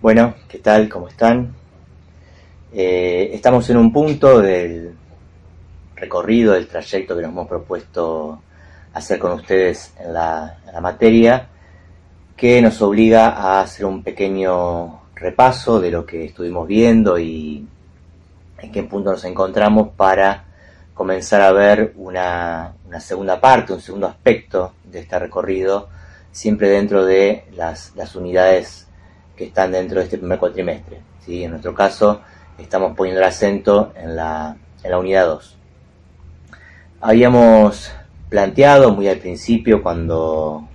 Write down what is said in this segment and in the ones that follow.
Bueno, ¿qué tal? ¿Cómo están? Eh, estamos en un punto del recorrido, del trayecto que nos hemos propuesto hacer con ustedes en la, en la materia, que nos obliga a hacer un pequeño repaso de lo que estuvimos viendo y en qué punto nos encontramos para comenzar a ver una, una segunda parte, un segundo aspecto de este recorrido, siempre dentro de las, las unidades que están dentro de este primer cuatrimestre. ¿sí? En nuestro caso, estamos poniendo el acento en la, en la unidad 2. Habíamos planteado muy al principio, cuando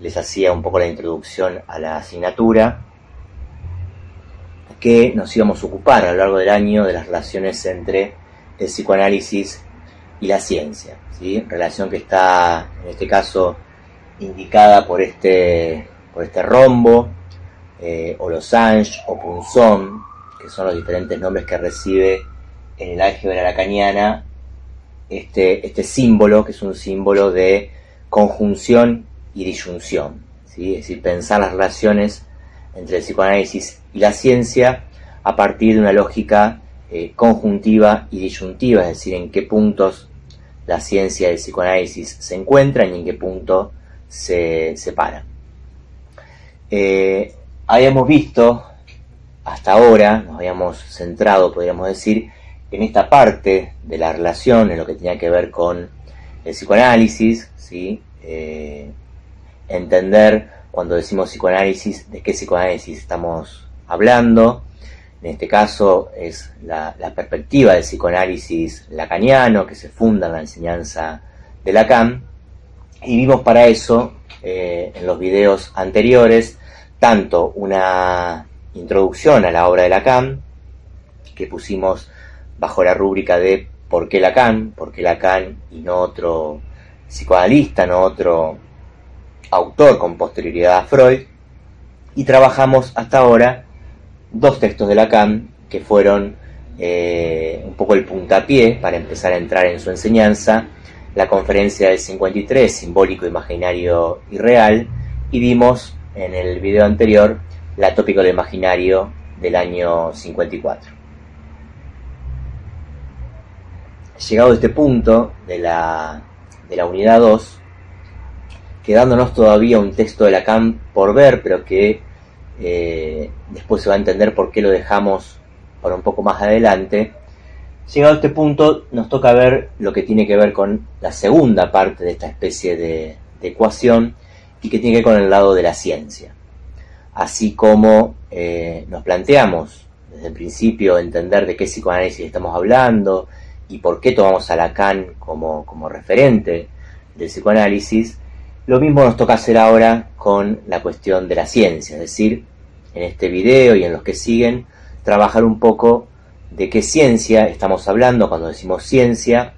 les hacía un poco la introducción a la asignatura, que nos íbamos a ocupar a lo largo del año de las relaciones entre el psicoanálisis y la ciencia. ¿sí? Relación que está, en este caso, indicada por este, por este rombo, eh, o losange, o punzón, que son los diferentes nombres que recibe en el álgebra lacaniana este, este símbolo, que es un símbolo de conjunción y disyunción. ¿sí? Es decir, pensar las relaciones entre el psicoanálisis y la ciencia a partir de una lógica eh, conjuntiva y disyuntiva, es decir, en qué puntos la ciencia y el psicoanálisis se encuentran y en qué punto se separan. Eh, habíamos visto hasta ahora, nos habíamos centrado, podríamos decir, en esta parte de la relación, en lo que tenía que ver con el psicoanálisis, ¿sí? Eh, entender cuando decimos psicoanálisis, de qué psicoanálisis estamos hablando. En este caso es la, perspectiva del psicoanálisis lacaniano que se funda en la enseñanza de Lacan. Y vimos para eso, eh, en los videos anteriores, tanto una introducción a la obra de Lacan, que pusimos bajo la rúbrica de ¿por qué Lacan? ¿Por qué Lacan y no otro psicoanalista, no otro autor con posterioridad a Freud? Y trabajamos hasta ahora dos textos de Lacan que fueron eh, un poco el puntapié para empezar a entrar en su enseñanza, la conferencia del 53, simbólico, imaginario y real, y vimos en el video anterior la tópica del imaginario del año 54. Llegado a este punto de la, de la unidad 2, quedándonos todavía un texto de Lacan por ver, pero que eh, después se va a entender por qué lo dejamos para un poco más adelante. Llegado a este punto, nos toca ver lo que tiene que ver con la segunda parte de esta especie de, de ecuación y que tiene que ver con el lado de la ciencia. Así como eh, nos planteamos desde el principio entender de qué psicoanálisis estamos hablando y por qué tomamos a Lacan como, como referente del psicoanálisis, lo mismo nos toca hacer ahora con la cuestión de la ciencia, es decir, en este video y en los que siguen, trabajar un poco de qué ciencia estamos hablando cuando decimos ciencia,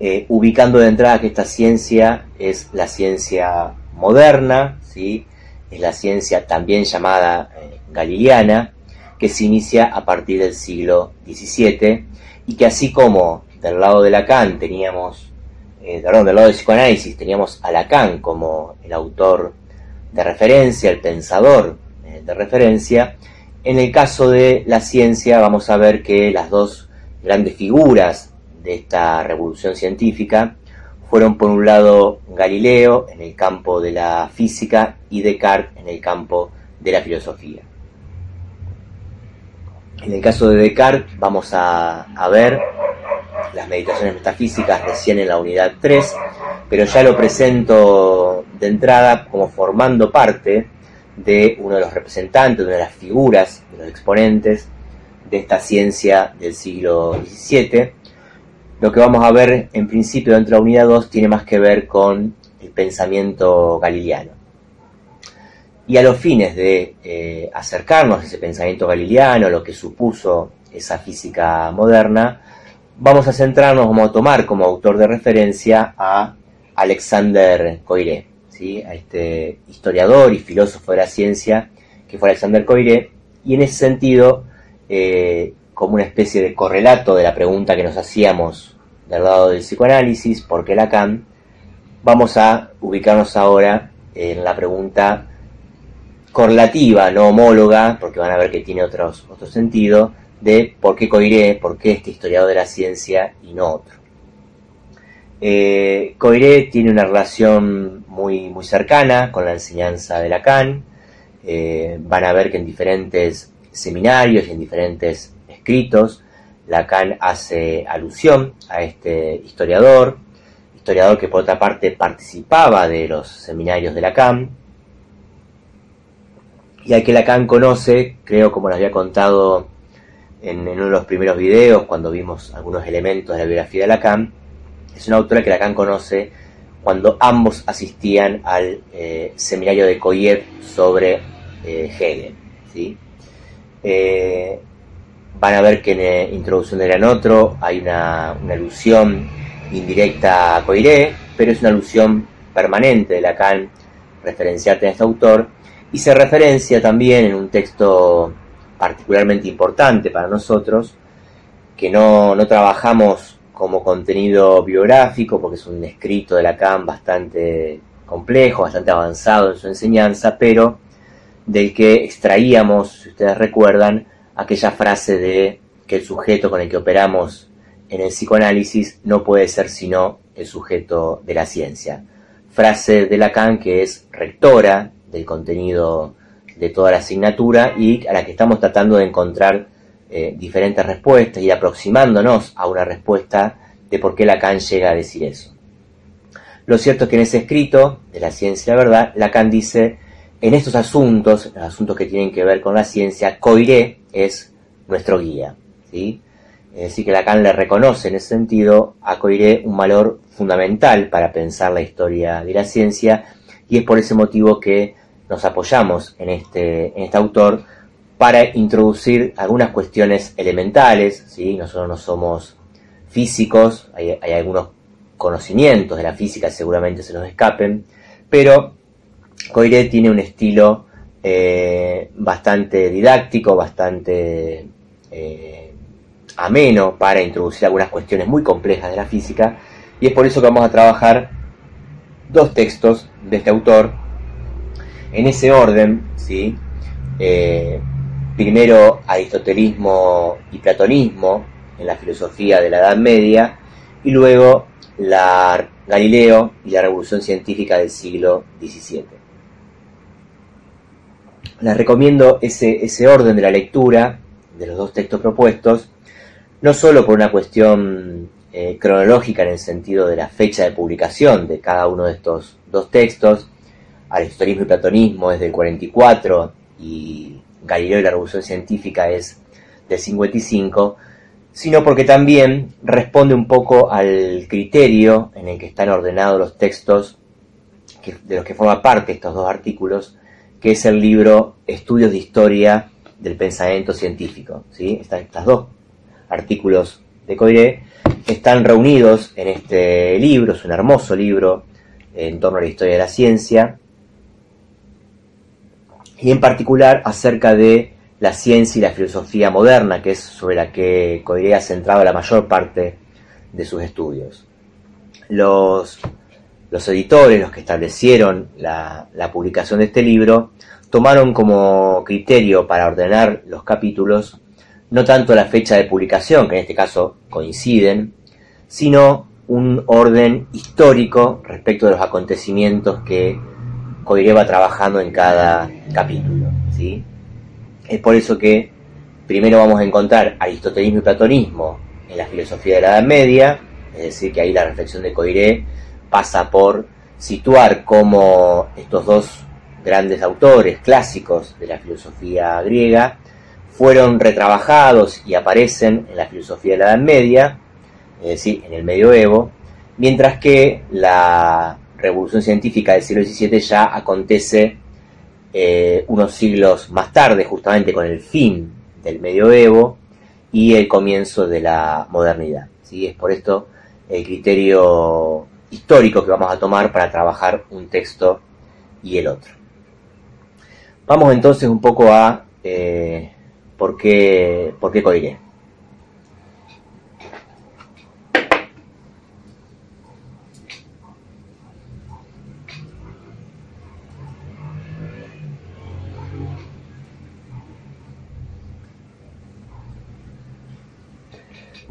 eh, ubicando de entrada que esta ciencia es la ciencia moderna, ¿sí? es la ciencia también llamada eh, galileana, que se inicia a partir del siglo XVII y que así como del lado de Lacan teníamos, eh, perdón, del lado del psicoanálisis teníamos a Lacan como el autor de referencia, el pensador eh, de referencia, en el caso de la ciencia vamos a ver que las dos grandes figuras de esta revolución científica fueron por un lado Galileo en el campo de la física y Descartes en el campo de la filosofía. En el caso de Descartes vamos a, ver las meditaciones metafísicas recién en la unidad 3, pero ya lo presento de entrada como formando parte de uno de los representantes, de una de las figuras, de los exponentes de esta ciencia del siglo XVII. Lo que vamos a ver en principio dentro de la unidad 2 tiene más que ver con el pensamiento galileano. Y a los fines de eh, acercarnos a ese pensamiento galileano, lo que supuso esa física moderna, vamos a centrarnos, vamos a tomar como autor de referencia a Alexander Coiré, ¿sí? a este historiador y filósofo de la ciencia que fue Alexander Coiré, y en ese sentido, eh, como una especie de correlato de la pregunta que nos hacíamos del lado del psicoanálisis, ¿por qué Lacan? Vamos a ubicarnos ahora en la pregunta correlativa, no homóloga, porque van a ver que tiene otros, otro sentido, de por qué Coiré, por qué este historiador de la ciencia y no otro. Eh, Coiré tiene una relación muy, muy cercana con la enseñanza de Lacan. Eh, van a ver que en diferentes seminarios y en diferentes escritos, Lacan hace alusión a este historiador, historiador que por otra parte participaba de los seminarios de Lacan, y al que Lacan conoce, creo como les había contado en, uno de los primeros videos, cuando vimos algunos elementos de la biografía de Lacan, es una autora que Lacan conoce cuando ambos asistían al eh, seminario de Koyev sobre eh, Hegel. ¿sí? Eh, van a ver que en Introducción de Gran Otro hay una, alusión indirecta a Coiré, pero es una alusión permanente de Lacan referenciarte a este autor, y se referencia también en un texto particularmente importante para nosotros, que no, no trabajamos como contenido biográfico, porque es un escrito de Lacan bastante complejo, bastante avanzado en su enseñanza, pero del que extraíamos, si ustedes recuerdan, aquella frase de que el sujeto con el que operamos en el psicoanálisis no puede ser sino el sujeto de la ciencia. Frase de Lacan que es rectora del contenido de toda la asignatura y a la que estamos tratando de encontrar eh, diferentes respuestas y aproximándonos a una respuesta de por qué Lacan llega a decir eso. Lo cierto es que en ese escrito de la ciencia verdad, Lacan dice, en estos asuntos, asuntos que tienen que ver con la ciencia, Coiré es nuestro guía. ¿sí? Es decir, que Lacan le reconoce en ese sentido a Coiré un valor fundamental para pensar la historia de la ciencia y es por ese motivo que nos apoyamos en este, en este autor para introducir algunas cuestiones elementales, ¿sí? nosotros no somos físicos, hay, algunos conocimientos de la física seguramente se nos escapen, pero Coiré tiene un estilo eh, bastante didáctico, bastante eh, ameno para introducir algunas cuestiones muy complejas de la física, y es por eso que vamos a trabajar dos textos de este autor en ese orden, ¿sí? Eh, primero aristotelismo y platonismo en la filosofía de la Edad Media y luego la Galileo y la revolución científica del siglo XVII. Les recomiendo ese, ese orden de la lectura de los dos textos propuestos, no solo por una cuestión eh, cronológica en el sentido de la fecha de publicación de cada uno de estos dos textos, Aristotelismo y Platonismo es del 44 y Galileo y la Revolución Científica es del 55, sino porque también responde un poco al criterio en el que están ordenados los textos de los que forma parte estos dos artículos, que es el libro Estudios de Historia del Pensamiento Científico. ¿sí? estos dos artículos de Coiré están reunidos en este libro, es un hermoso libro en torno a la historia de la ciencia, y en particular acerca de la ciencia y la filosofía moderna, que es sobre la que Coiré ha centrado la mayor parte de sus estudios. Los, los editores, los que establecieron la, publicación de este libro, tomaron como criterio para ordenar los capítulos no tanto la fecha de publicación, que en este caso coinciden, sino un orden histórico respecto de los acontecimientos que Coiré va trabajando en cada capítulo. Es por eso que primero vamos a encontrar aristotelismo y platonismo en la filosofía de la Edad Media, es decir, que ahí la reflexión de Coiré pasa por situar cómo estos dos grandes autores clásicos de la filosofía griega fueron retrabajados y aparecen en la filosofía de la Edad Media, es decir, en el medioevo, mientras que la revolución científica del siglo XVII ya acontece eh, unos siglos más tarde, justamente con el fin del medioevo y el comienzo de la modernidad. ¿sí? Es por esto el criterio histórico que vamos a tomar para trabajar un texto y el otro. Vamos entonces un poco a eh, por qué, por qué Coiré.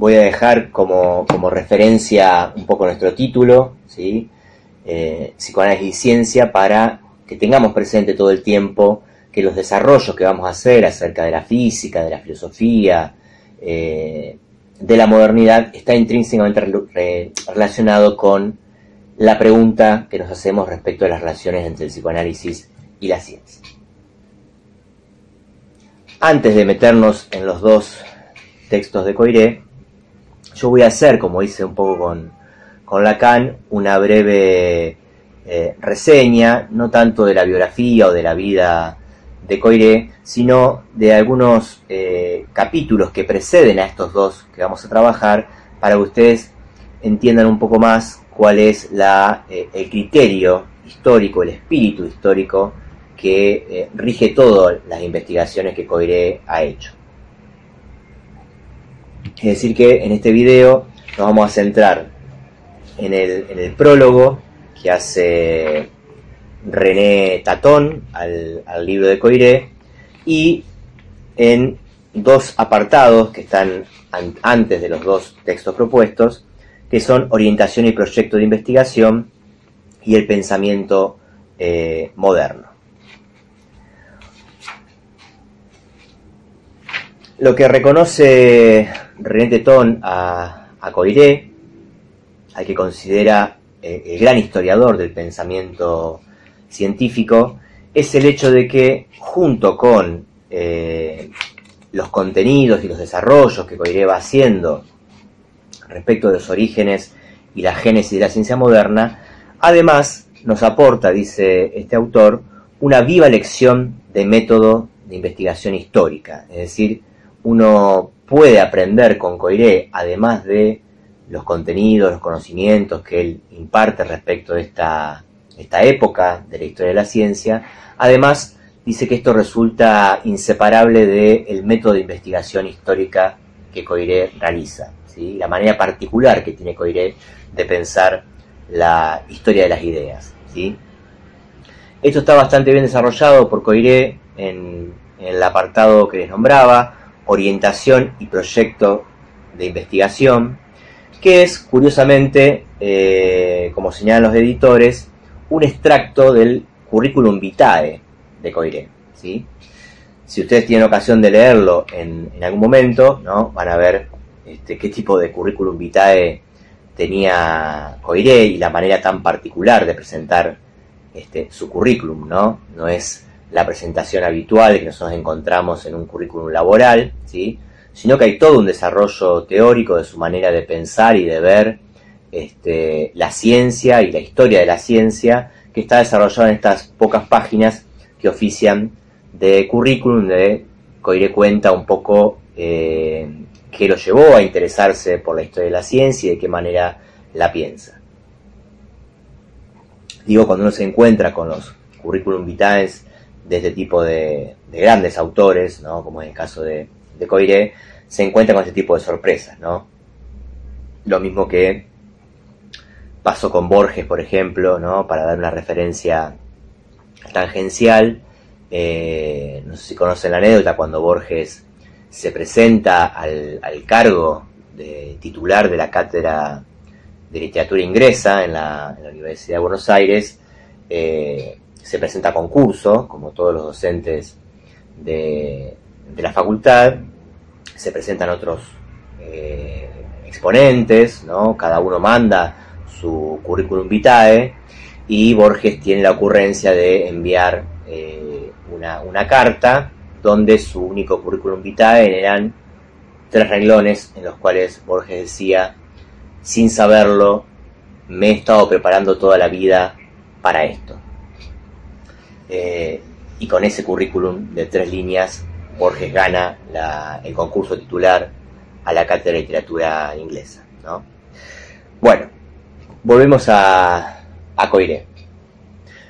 Voy a dejar como, referencia un poco nuestro título. Eh, psicoanálisis y ciencia, para que tengamos presente todo el tiempo que los desarrollos que vamos a hacer acerca de la física, de la filosofía, eh, de la modernidad, está intrínsecamente relacionado con la pregunta que nos hacemos respecto a las relaciones entre el psicoanálisis y la ciencia. Antes de meternos en los dos textos de Coiré, yo voy a hacer, como hice un poco con, con Lacan, una breve eh, reseña, no tanto de la biografía o de la vida de Coiré, sino de algunos eh, capítulos que preceden a estos dos que vamos a trabajar, para que ustedes entiendan un poco más cuál es la, eh, el criterio histórico, el espíritu histórico que rige todas las investigaciones que Coiré ha hecho. Es decir que en este video nos vamos a centrar en el, prólogo que hace René Tatón al, libro de Coiré y en dos apartados que están antes de los dos textos propuestos, que son orientación y proyecto de investigación y el pensamiento eh, moderno. Lo que reconoce René Tetón a, a Coiré, al que considera eh, el gran historiador del pensamiento científico, es el hecho de que junto con eh, los contenidos y los desarrollos que Coiré va haciendo respecto de los orígenes y la génesis de la ciencia moderna, además nos aporta, dice este autor, una viva lección de método de investigación histórica, es decir, uno puede aprender con Coiré, además de los contenidos, los conocimientos que él imparte respecto de esta, esta época de la historia de la ciencia, además dice que esto resulta inseparable del método de investigación histórica que Coiré realiza, ¿sí? la manera particular que tiene Coiré de pensar la historia de las ideas. ¿sí? Esto está bastante bien desarrollado por Coiré en, en el apartado que les nombraba, orientación y proyecto de investigación, que es, curiosamente, eh, como señalan los editores, un extracto del currículum vitae de Coiré. ¿sí? Si ustedes tienen ocasión de leerlo en, algún momento, ¿no? van a ver este, qué tipo de currículum vitae tenía Coiré y la manera tan particular de presentar este, su currículum. ¿no? no es la presentación habitual que nosotros encontramos en un currículum laboral, ¿sí? sino que hay todo un desarrollo teórico de su manera de pensar y de ver este, la ciencia y la historia de la ciencia que está desarrollado en estas pocas páginas que ofician de currículum, de Coiré cuenta un poco eh, qué lo llevó a interesarse por la historia de la ciencia y de qué manera la piensa. Digo, cuando uno se encuentra con los currículum vitae de este tipo de, grandes autores, ¿no? como en el caso de, de Coiré, se encuentra con este tipo de sorpresas. ¿no? Lo mismo que pasó con Borges, por ejemplo, ¿no? para dar una referencia tangencial. Eh, no sé si conocen la anécdota cuando Borges se presenta al, cargo de titular de la cátedra de literatura ingresa en la, Universidad de Buenos Aires. Eh, se presenta concurso, como todos los docentes de, la facultad, se presentan otros eh, exponentes, ¿no? cada uno manda su currículum vitae y Borges tiene la ocurrencia de enviar eh, una, una, carta donde su único currículum vitae eran tres renglones en los cuales Borges decía, sin saberlo, me he estado preparando toda la vida para esto. Eh, y con ese currículum de tres líneas, Borges gana el concurso titular a la Cátedra de Literatura Inglesa. Bueno, volvemos a, a Coiré.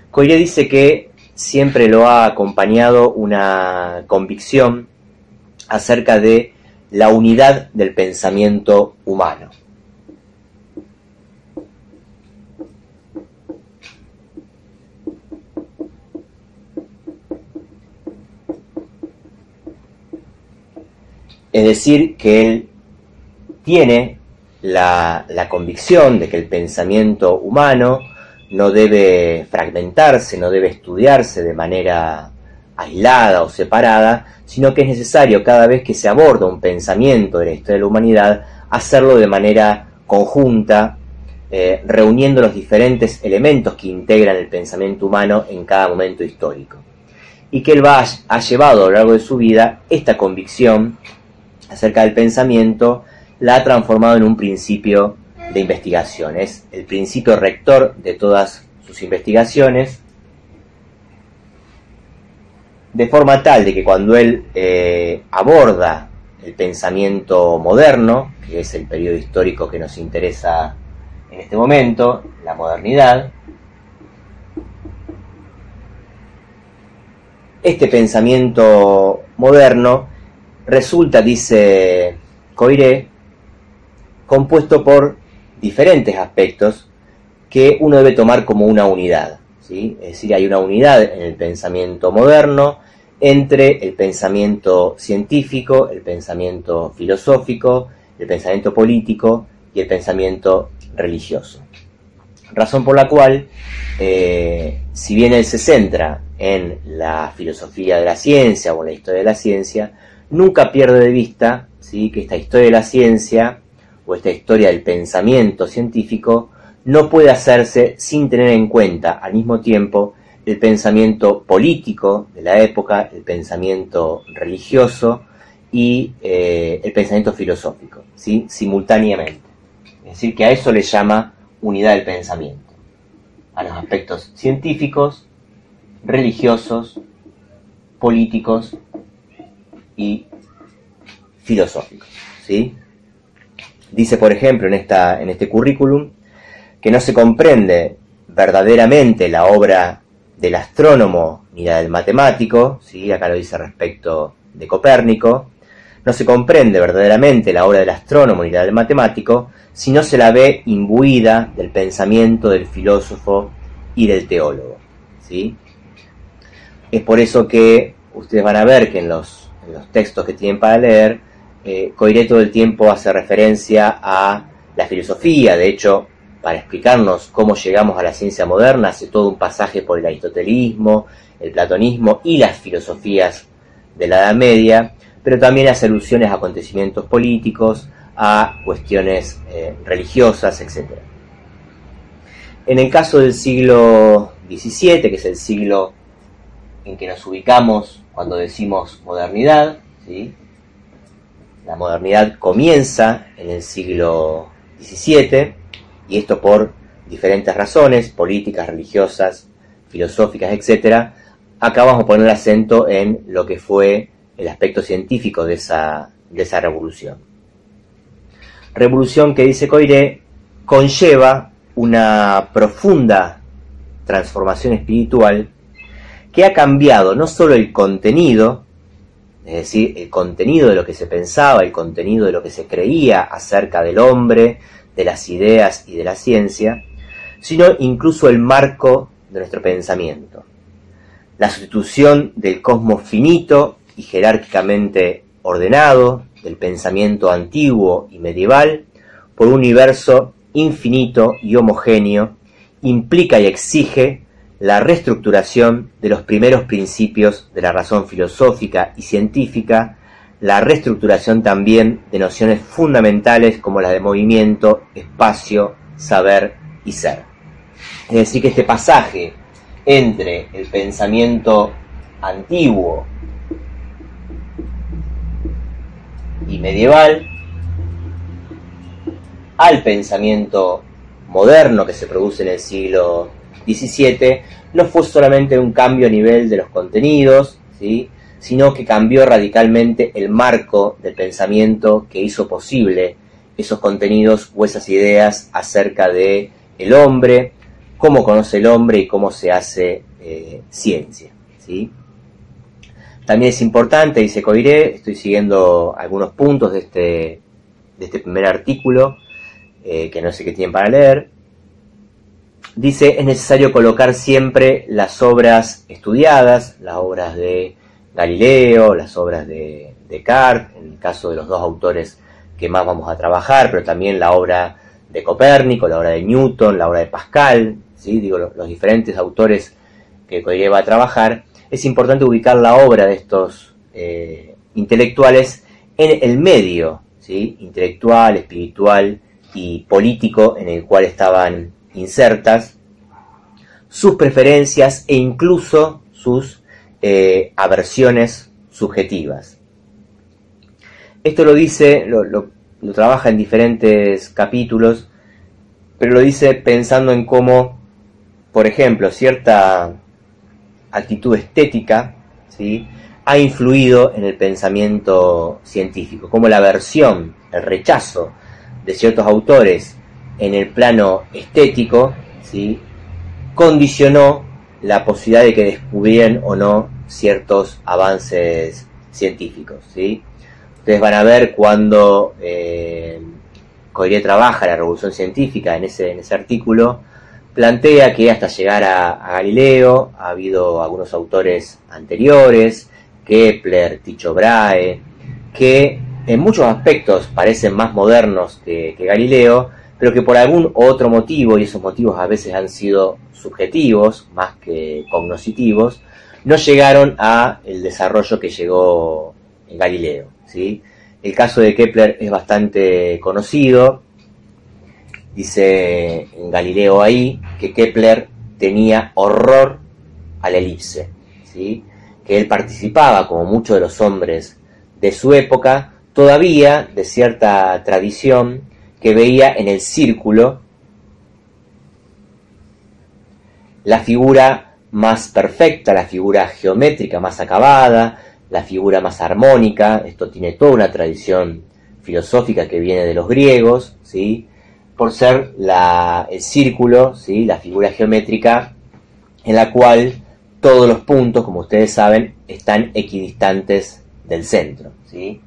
Coiré dice que siempre lo ha acompañado una convicción acerca de la unidad del pensamiento humano. Es decir, que él tiene la, convicción de que el pensamiento humano no debe fragmentarse, no debe estudiarse de manera aislada o separada, sino que es necesario cada vez que se aborda un pensamiento de la historia de la humanidad, hacerlo de manera conjunta, eh, reuniendo los diferentes elementos que integran el pensamiento humano en cada momento histórico. Y que él va, ha llevado a lo largo de su vida esta convicción acerca del pensamiento, la ha transformado en un principio de investigación. Es el principio rector de todas sus investigaciones, de forma tal de que cuando él eh, aborda el pensamiento moderno, que es el periodo histórico que nos interesa en este momento, la modernidad, este pensamiento moderno resulta, dice Coiré, compuesto por diferentes aspectos que uno debe tomar como una unidad. ¿sí? Es decir, hay una unidad en el pensamiento moderno entre el pensamiento científico, el pensamiento filosófico, el pensamiento político y el pensamiento religioso. Razón por la cual, eh, si bien él se centra en la filosofía de la ciencia o en la historia de la ciencia, nunca pierde de vista que esta historia de la ciencia o esta historia del pensamiento científico no puede hacerse sin tener en cuenta al mismo tiempo el pensamiento político de la época, el pensamiento religioso y eh, el pensamiento filosófico, simultáneamente. Es decir, que a eso le llama unidad del pensamiento, a los aspectos científicos, religiosos, políticos y filosóficos. ¿sí? Dice, por ejemplo, en, esta, en este currículum, que no se comprende verdaderamente la obra del astrónomo ni la del matemático, ¿sí? acá lo dice respecto de Copérnico, no se comprende verdaderamente la obra del astrónomo ni la del matemático si no se la ve imbuida del pensamiento del filósofo y del teólogo. ¿sí? Es por eso que ustedes van a ver que en los, textos que tienen para leer, eh, Coiré todo el tiempo hace referencia a la filosofía, de hecho para explicarnos cómo llegamos a la ciencia moderna, hace todo un pasaje por el aristotelismo, el platonismo y las filosofías de la Edad Media, pero también hace alusiones a acontecimientos políticos, a cuestiones eh, religiosas, etc. En el caso del siglo XVII, que es el siglo en que nos ubicamos cuando decimos modernidad, ¿sí? la modernidad comienza en el siglo XVII, y esto por diferentes razones, políticas, religiosas, filosóficas, etc., acá vamos a poner acento en lo que fue el aspecto científico de esa, de esa revolución. Revolución que dice Coiré conlleva una profunda transformación espiritual que ha cambiado no solo el contenido, es decir, el contenido de lo que se pensaba, el contenido de lo que se creía acerca del homre, de las ideas y de la ciencia, sino incluso el marco de nuestro pensamiento. La sustitución del cosmos finito y jerárquicamente ordenado, del pensamiento antiguo y medieval, por un universo infinito y homogéneo, implica y exige la reestructuración de los primeros principios de la razón filosófica y científica la reestructuración también de nociones fundamentales como las de movimiento, espacio, saber y ser. Es decir, que este pasaje entre el pensamiento antiguo y medieval al pensamiento moderno que se produce en el siglo XVII no fue solamente un cambio a nivel de los contenidos, ¿sí? sino que cambió radicalmente el marco del pensamiento que hizo posible esos contenidos o esas ideas acerca de el hombre, cómo conoce el hombre y cómo se hace eh, ciencia. ¿sí? También es importante, dice Coiré, estoy siguiendo algunos puntos de este, de este primer artículo, eh, que no sé qué tienen para leer. Dice, es necesario colocar siempre las obras estudiadas, las obras de Galileo, las obras de Descartes, en el caso de los dos autores que más vamos a trabajar, pero también la obra de Copérnico, la obra de Newton, la obra de Pascal, ¿sí? digo, los, diferentes autores que Coiré va a trabajar, es importante ubicar la obra de estos eh, intelectuales en el medio ¿sí? intelectual, espiritual y político en el cual estaban insertas, sus preferencias e incluso sus eh, aversiones subjetivas. Esto lo dice, lo, trabaja en diferentes capítulos, pero lo dice pensando en cómo, por ejemplo, cierta actitud estética ha influido en el pensamiento científico, como la aversión, el rechazo de ciertos autores en el plano estético, ¿sí? condicionó la posibilidad de que descubrieran o no ciertos avances científicos. ¿sí? Ustedes van a ver cuando eh, trabaja la revolución científica en ese, en ese artículo, plantea que hasta llegar a, Galileo ha habido algunos autores anteriores, Kepler, Tycho Brahe, que en muchos aspectos parecen más modernos que, que Galileo, pero que por algún otro motivo, y esos motivos a veces han sido subjetivos más que cognoscitivos, no llegaron a el desarrollo que llegó en Galileo. ¿sí? El caso de Kepler es bastante conocido. Dice en Galileo ahí que Kepler tenía horror a la elipse, ¿sí? que él participaba, como muchos de los hombres de su época, todavía de cierta tradición que veía en el círculo la figura más perfecta, la figura geométrica más acabada, la figura más armónica, esto tiene toda una tradición filosófica que viene de los griegos, ¿sí? por ser el círculo, ¿sí? la figura geométrica en la cual todos los puntos, como ustedes saben, están equidistantes del centro. ¿sí?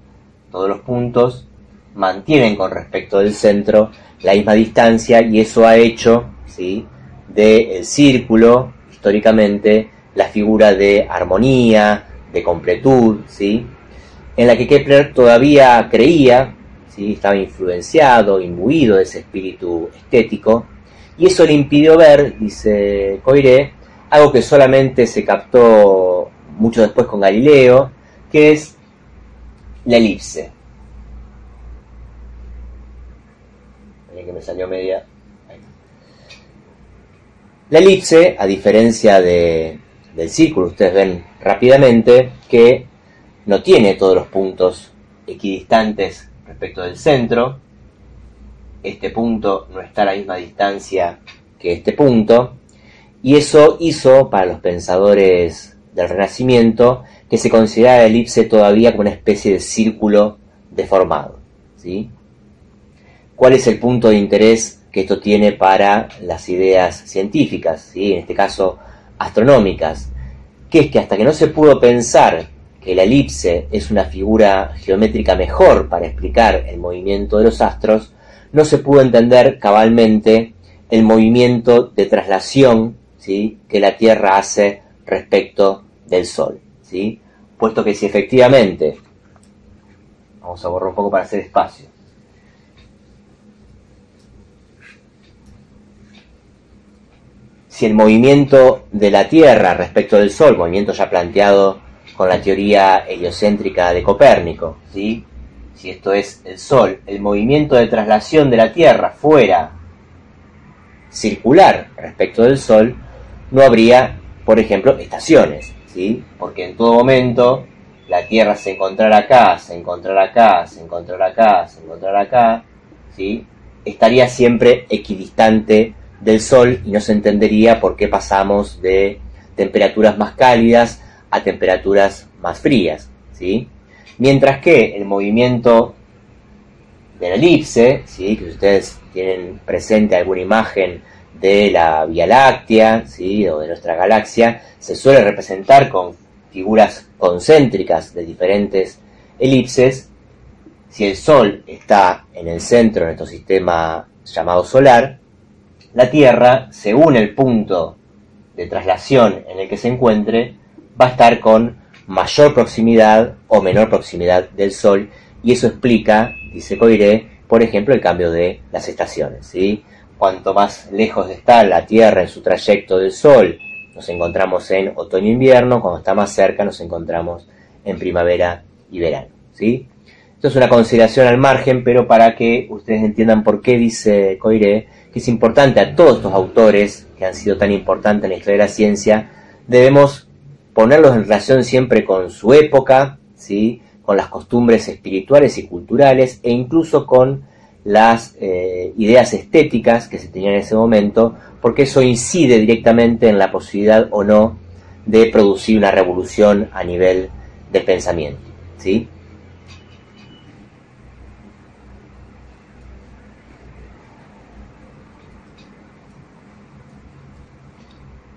Todos los puntos mantienen con respecto del centro la misma distancia y eso ha hecho ¿sí? del círculo, históricamente, la figura de armonía, de completud, ¿sí? en la que Kepler todavía creía, ¿sí? estaba influenciado, imbuido de ese espíritu estético, y eso le impidió ver, dice Coiré, algo que solamente se captó mucho después con Galileo, que es la elipse. Que me salió media. La elipse, a diferencia de, del círculo, ustedes ven rápidamente que no tiene todos los puntos equidistantes respecto del centro. Este punto no está a la misma distancia que este punto. Y eso hizo para los pensadores del Renacimiento que se considerara la elipse todavía como una especie de círculo deformado. ¿sí? ¿Cuál es el punto de interés que esto tiene para las ideas científicas, ¿sí? en este caso astronómicas? Que es que hasta que no se pudo pensar que la elipse es una figura geométrica mejor para explicar el movimiento de los astros, no se pudo entender cabalmente el movimiento de traslación que la Tierra hace respecto del Sol. Puesto que si efectivamente, vamos a borrar un poco para hacer espacio, si el movimiento de la Tierra respecto del Sol, movimiento ya planteado con la teoría heliocéntrica de Copérnico, ¿sí? si esto es el Sol, el movimiento de traslación de la Tierra fuera circular respecto del Sol, no habría, por ejemplo, estaciones, ¿sí? porque en todo momento la Tierra se encontrará acá, se encontrará acá, se encontrará acá, se encontrará acá, ¿sí? estaría siempre equidistante del Sol y no se entendería por qué pasamos de temperaturas más cálidas a temperaturas más frías, ¿sí? Mientras que el movimiento de la elipse, ¿sí? que ustedes tienen presente alguna imagen de la Vía Láctea, ¿sí? o de nuestra galaxia, se suele representar con figuras concéntricas de diferentes elipses. Si el Sol está en el centro de nuestro sistema llamado solar, la Tierra, según el punto de traslación en el que se encuentre, va a estar con mayor proximidad o menor proximidad del Sol y eso explica, dice Coiré, por ejemplo, el cambio de las estaciones. ¿sí? Cuanto más lejos está la Tierra en su trayecto del Sol, nos encontramos en otoño-invierno, cuando está más cerca nos encontramos en primavera y verano. ¿sí? Esto es una consideración al margen, pero para que ustedes entiendan por qué dice Coiré que es importante a todos estos autores que han sido tan importantes en la historia de la ciencia, debemos ponerlos en relación siempre con su época, ¿sí? con las costumbres espirituales y culturales e incluso con las eh, ideas estéticas que se tenían en ese momento, porque eso incide directamente en la posibilidad o no de producir una revolución a nivel del pensamiento. ¿sí?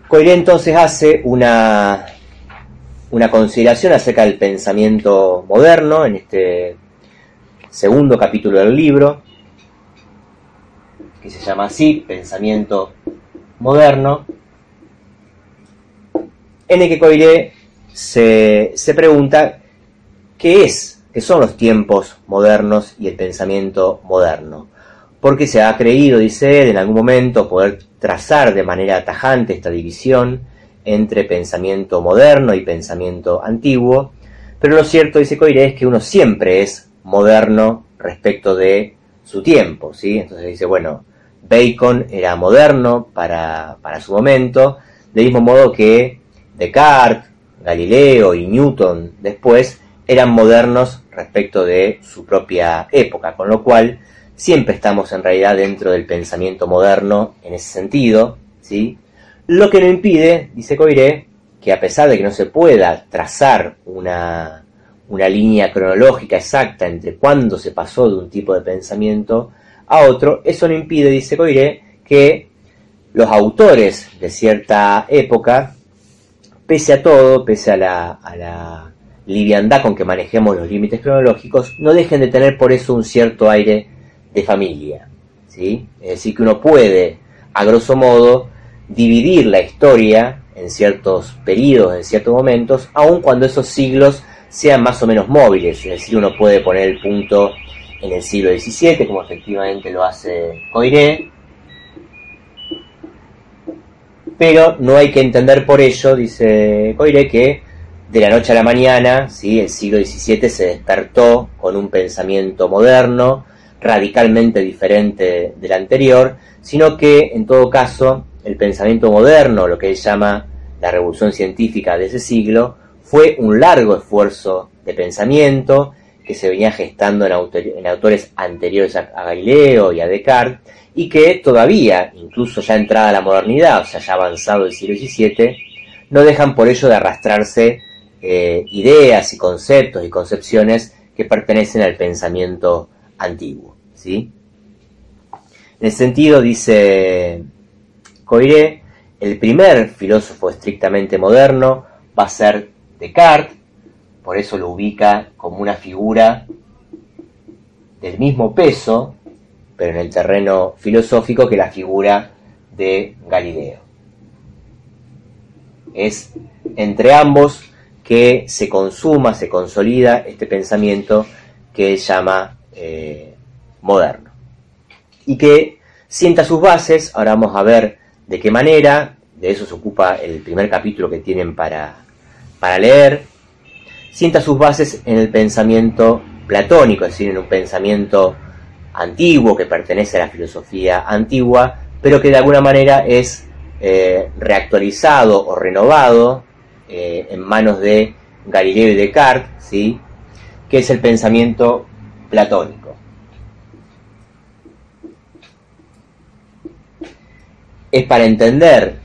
Coiré entonces hace una una consideración acerca del pensamiento moderno en este segundo capítulo del libro, que se llama así, Pensamiento Moderno, en el que Coiré se, se pregunta qué es, qué son los tiempos modernos y el pensamiento moderno. Porque se ha creído, dice él, en algún momento poder trazar de manera tajante esta división entre pensamiento moderno y pensamiento antiguo, pero lo cierto, dice Coiré, es que uno siempre es moderno respecto de su tiempo, ¿sí? Entonces dice, bueno, Bacon era moderno para, para su momento, del mismo modo que Descartes, Galileo y Newton después eran modernos respecto de su propia época, con lo cual siempre estamos en realidad dentro del pensamiento moderno en ese sentido, ¿sí? Lo que no impide, dice Coiré, que a pesar de que no se pueda trazar una, una línea cronológica exacta entre cuándo se pasó de un tipo de pensamiento a otro, eso no impide, dice Coiré, que los autores de cierta época, pese a todo, pese a la, a la liviandad con que manejemos los límites cronológicos, no dejen de tener por eso un cierto aire de familia. ¿sí? Es decir, que uno puede, a grosso modo, dividir la historia en ciertos periodos, en ciertos momentos, aun cuando esos siglos sean más o menos móviles, es decir, uno puede poner el punto en el siglo XVII, como efectivamente lo hace Coiré, pero no hay que entender por ello, dice Coiré, que de la noche a la mañana, ¿sí? el siglo XVII se despertó con un pensamiento moderno, radicalmente diferente del anterior, sino que en todo caso el pensamiento moderno, lo que él llama la revolución científica de ese siglo, fue un largo esfuerzo de pensamiento que se venía gestando en, autores anteriores a, Galileo y a Descartes, y que todavía, incluso ya entrada la modernidad, o sea, ya avanzado el siglo XVII, no dejan por ello de arrastrarse eh, ideas y conceptos y concepciones que pertenecen al pensamiento antiguo. ¿sí? En ese sentido, dice Coiré, el primer filósofo estrictamente moderno va a ser Descartes, por eso lo ubica como una figura del mismo peso, pero en el terreno filosófico, que la figura de Galileo. Es entre ambos que se consuma, se consolida este pensamiento que él llama eh, moderno. Y que sienta sus bases, ahora vamos a ver de qué manera, de eso se ocupa el primer capítulo que tienen para, para leer, sienta sus bases en el pensamiento platónico, es decir, en un pensamiento antiguo que pertenece a la filosofía antigua, pero que de alguna manera es eh, reactualizado o renovado eh, en manos de Galileo y Descartes, ¿sí? que es el pensamiento platónico. es para entender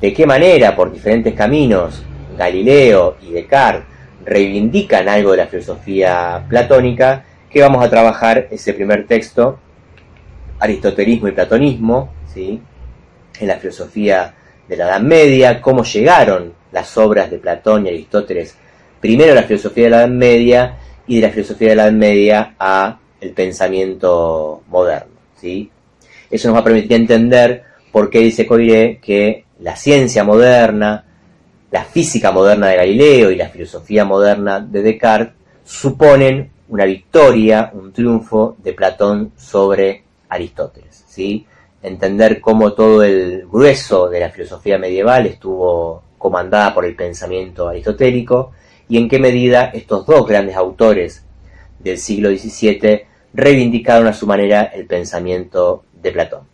de qué manera, por diferentes caminos, Galileo y Descartes reivindican algo de la filosofía platónica, que vamos a trabajar ese primer texto, Aristotelismo y Platonismo, ¿sí? en la filosofía de la Edad Media, cómo llegaron las obras de Platón y Aristóteles, primero a la filosofía de la Edad Media y de la filosofía de la Edad Media a el pensamiento moderno. ¿sí? Eso nos va a permitir entender porque dice Coiré que la ciencia moderna, la física moderna de Galileo y la filosofía moderna de Descartes suponen una victoria, un triunfo de Platón sobre Aristóteles. ¿sí? Entender cómo todo el grueso de la filosofía medieval estuvo comandada por el pensamiento aristotélico y en qué medida estos dos grandes autores del siglo XVII reivindicaron a su manera el pensamiento de Platón.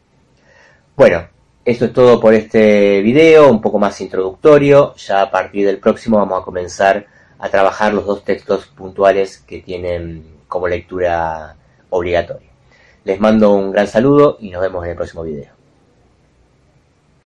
Bueno, esto es todo por este video, un poco más introductorio. Ya a partir del próximo vamos a comenzar a trabajar los dos textos puntuales que tienen como lectura obligatoria. Les mando un gran saludo y nos vemos en el próximo video.